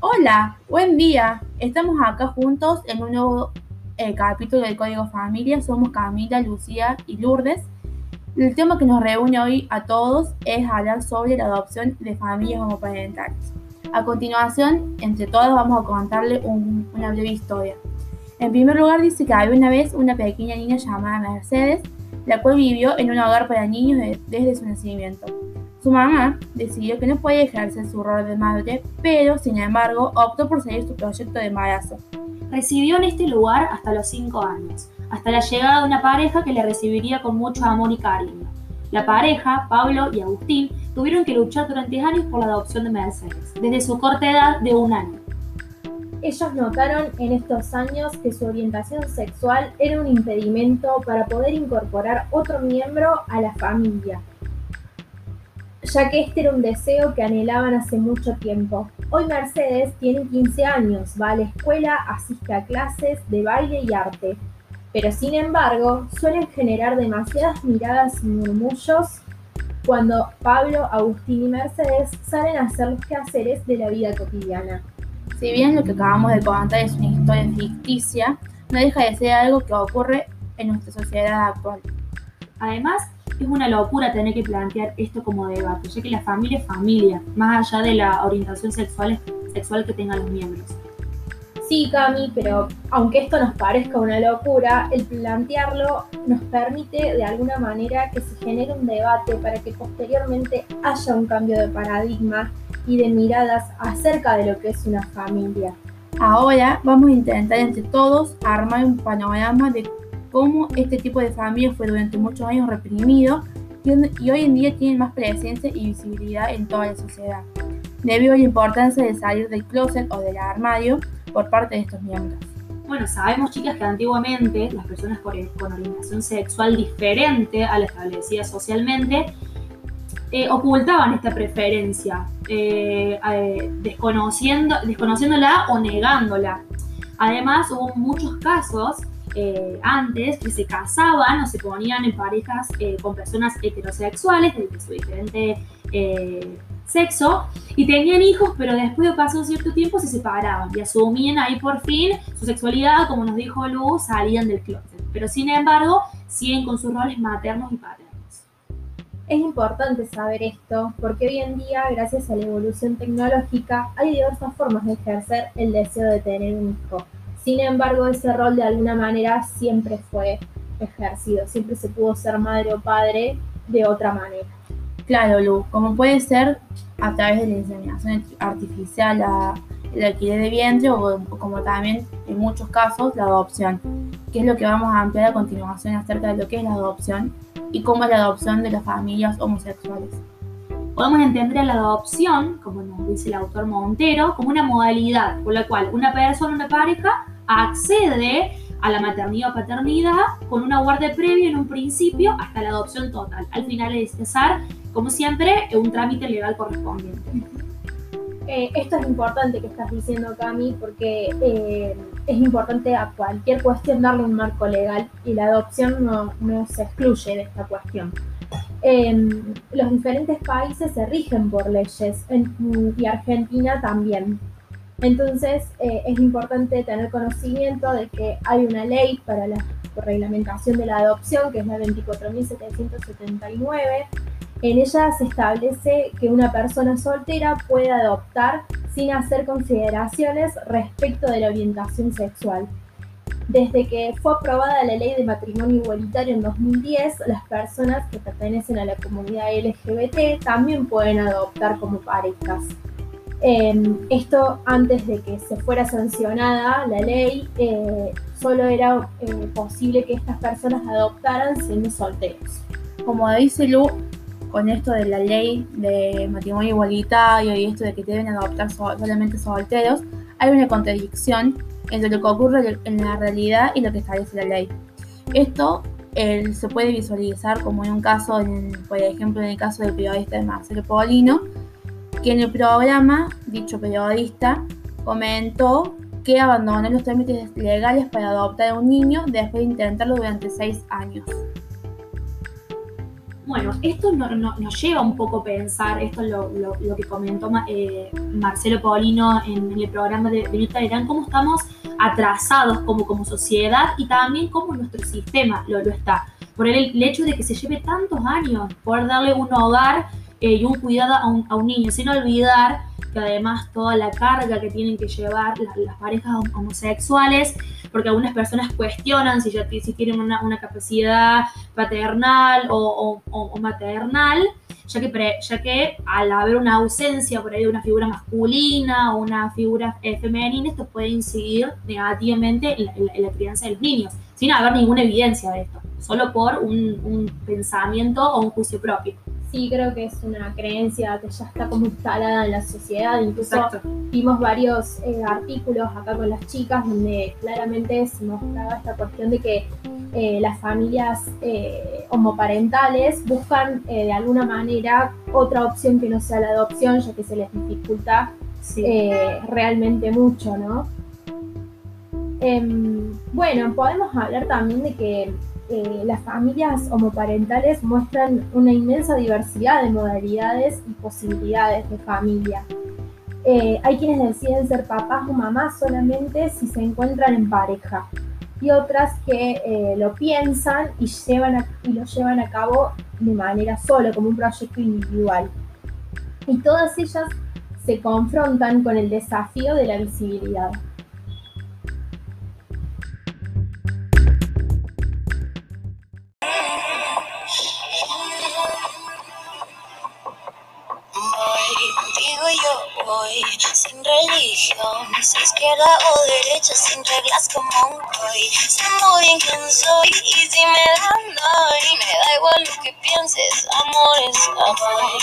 Hola, buen día. Estamos acá juntos en un nuevo eh, capítulo del Código Familia. Somos Camila, Lucía y Lourdes. El tema que nos reúne hoy a todos es hablar sobre la adopción de familias homoparentales. A continuación, entre todos vamos a contarle un- una breve historia. En primer lugar, dice que había una vez una pequeña niña llamada Mercedes, la cual vivió en un hogar para niños de- desde su nacimiento. Su mamá decidió que no podía ejercer su rol de madre, pero sin embargo optó por seguir su proyecto de embarazo. Residió en este lugar hasta los 5 años, hasta la llegada de una pareja que le recibiría con mucho amor y cariño. La pareja, Pablo y Agustín, tuvieron que luchar durante años por la adopción de Mercedes, desde su corta edad de un año. Ellos notaron en estos años que su orientación sexual era un impedimento para poder incorporar otro miembro a la familia, ya que este era un deseo que anhelaban hace mucho tiempo. Hoy Mercedes tiene 15 años, va a la escuela, asiste a clases de baile y arte, pero sin embargo suelen generar demasiadas miradas y murmullos cuando Pablo, Agustín y Mercedes salen a hacer los quehaceres de la vida cotidiana. Si bien lo que acabamos de contar es una historia ficticia, no deja de ser algo que ocurre en nuestra sociedad actual. Además, es una locura tener que plantear esto como debate, ya que la familia es familia, más allá de la orientación sexual, sexual que tengan los miembros. Sí, Cami, pero aunque esto nos parezca una locura, el plantearlo nos permite de alguna manera que se genere un debate para que posteriormente haya un cambio de paradigma y de miradas acerca de lo que es una familia. Ahora vamos a intentar entre todos armar un panorama de cómo este tipo de familia fue durante muchos años reprimido y, hoy en día tiene más presencia y visibilidad en toda la sociedad, debido a la importancia de salir del closet o del armario por parte de estos miembros. Bueno, sabemos, chicas, que antiguamente las personas con, orientación sexual diferente a la establecida socialmente eh, ocultaban esta preferencia, eh, eh, desconociendo, desconociéndola o negándola. Además, hubo muchos casos antes que se casaban o se ponían en parejas con personas heterosexuales de, de su diferente sexo y tenían hijos, pero después de pasar un cierto tiempo se separaban y asumían ahí por fin su sexualidad, como nos dijo Lu, salían del closet. Pero sin embargo, siguen con sus roles maternos y paternos. Es importante saber esto porque hoy en día, gracias a la evolución tecnológica, hay diversas formas de ejercer el deseo de tener un hijo. Sin embargo, ese rol de alguna manera siempre fue ejercido, siempre se pudo ser madre o padre de otra manera. Claro, Lu, como puede ser a través de la inseminación artificial, la, el alquiler de vientre o, o, como también en muchos casos la adopción, que es lo que vamos a ampliar a continuación acerca de lo que es la adopción y cómo es la adopción de las familias homosexuales. Podemos entender a la adopción, como nos dice el autor Montero, como una modalidad por la cual una persona, una pareja, accede a la maternidad o paternidad con una guardia previa en un principio hasta la adopción total. Al final es cesar, como siempre, un trámite legal correspondiente. Eh, esto es importante que estás diciendo, Cami, porque eh, es importante a cualquier cuestión darle un marco legal y la adopción no, no se excluye de esta cuestión. Eh, los diferentes países se rigen por leyes y Argentina también. Entonces eh, es importante tener conocimiento de que hay una ley para la reglamentación de la adopción, que es la 24.779. En ella se establece que una persona soltera puede adoptar sin hacer consideraciones respecto de la orientación sexual. Desde que fue aprobada la ley de matrimonio igualitario en 2010, las personas que pertenecen a la comunidad LGBT también pueden adoptar como parejas. Eh, esto antes de que se fuera sancionada la ley, eh, solo era eh, posible que estas personas adoptaran siendo solteros. Como dice Lu, con esto de la ley de matrimonio igualitario y esto de que deben adoptar solamente solteros, hay una contradicción entre lo que ocurre en la realidad y lo que establece la ley. Esto él se puede visualizar como en un caso, en- por ejemplo, en el caso del periodista Marcelo Polino, que en el programa, dicho periodista, comentó que abandonó los trámites legales para adoptar a un niño después de intentarlo durante seis años. Bueno, esto no- no- nos lleva un poco a pensar, esto es lo, lo- que comentó eh, Marcelo Paulino en, el programa de, Mirta Legrand, cómo estamos atrasados como, como sociedad y también cómo nuestro sistema lo, lo está. Por el, hecho de que se lleve tantos años poder darle un hogar eh, y un cuidado a un, a un niño, sin olvidar que además toda la carga que tienen que llevar las, parejas hom- homosexuales, porque algunas personas cuestionan si ya si tienen una, una capacidad paternal o, maternal, ya que, ya que al haber una ausencia por ahí de una figura masculina o una figura eh, femenina, esto puede incidir negativamente en la, crianza de los niños, sin haber ninguna evidencia de esto, solo por un pensamiento o un juicio propio. Sí, creo que es una creencia que ya está como instalada en la sociedad, incluso Exacto. vimos varios eh, artículos acá con las chicas donde claramente se mostraba esta cuestión de que eh, las familias eh, homoparentales buscan de alguna manera otra opción que no sea la adopción, ya que se les dificulta Sí. realmente mucho, ¿no? Em, bueno, podemos hablar también de que eh, las familias homoparentales muestran una inmensa diversidad de modalidades y posibilidades de familia. Eh, hay quienes deciden ser papás o mamás solamente si se encuentran en pareja y otras que eh, lo piensan y, llevan a- y lo llevan a cabo de manera solo, como un proyecto individual. Y todas ellas se confrontan con el desafío de la visibilidad. yo hoy, sin religión, sin izquierda o derecha, sin reglas como un hoy. Sé muy bien quién soy y si me dan y me da igual lo que pienses, amor es amor.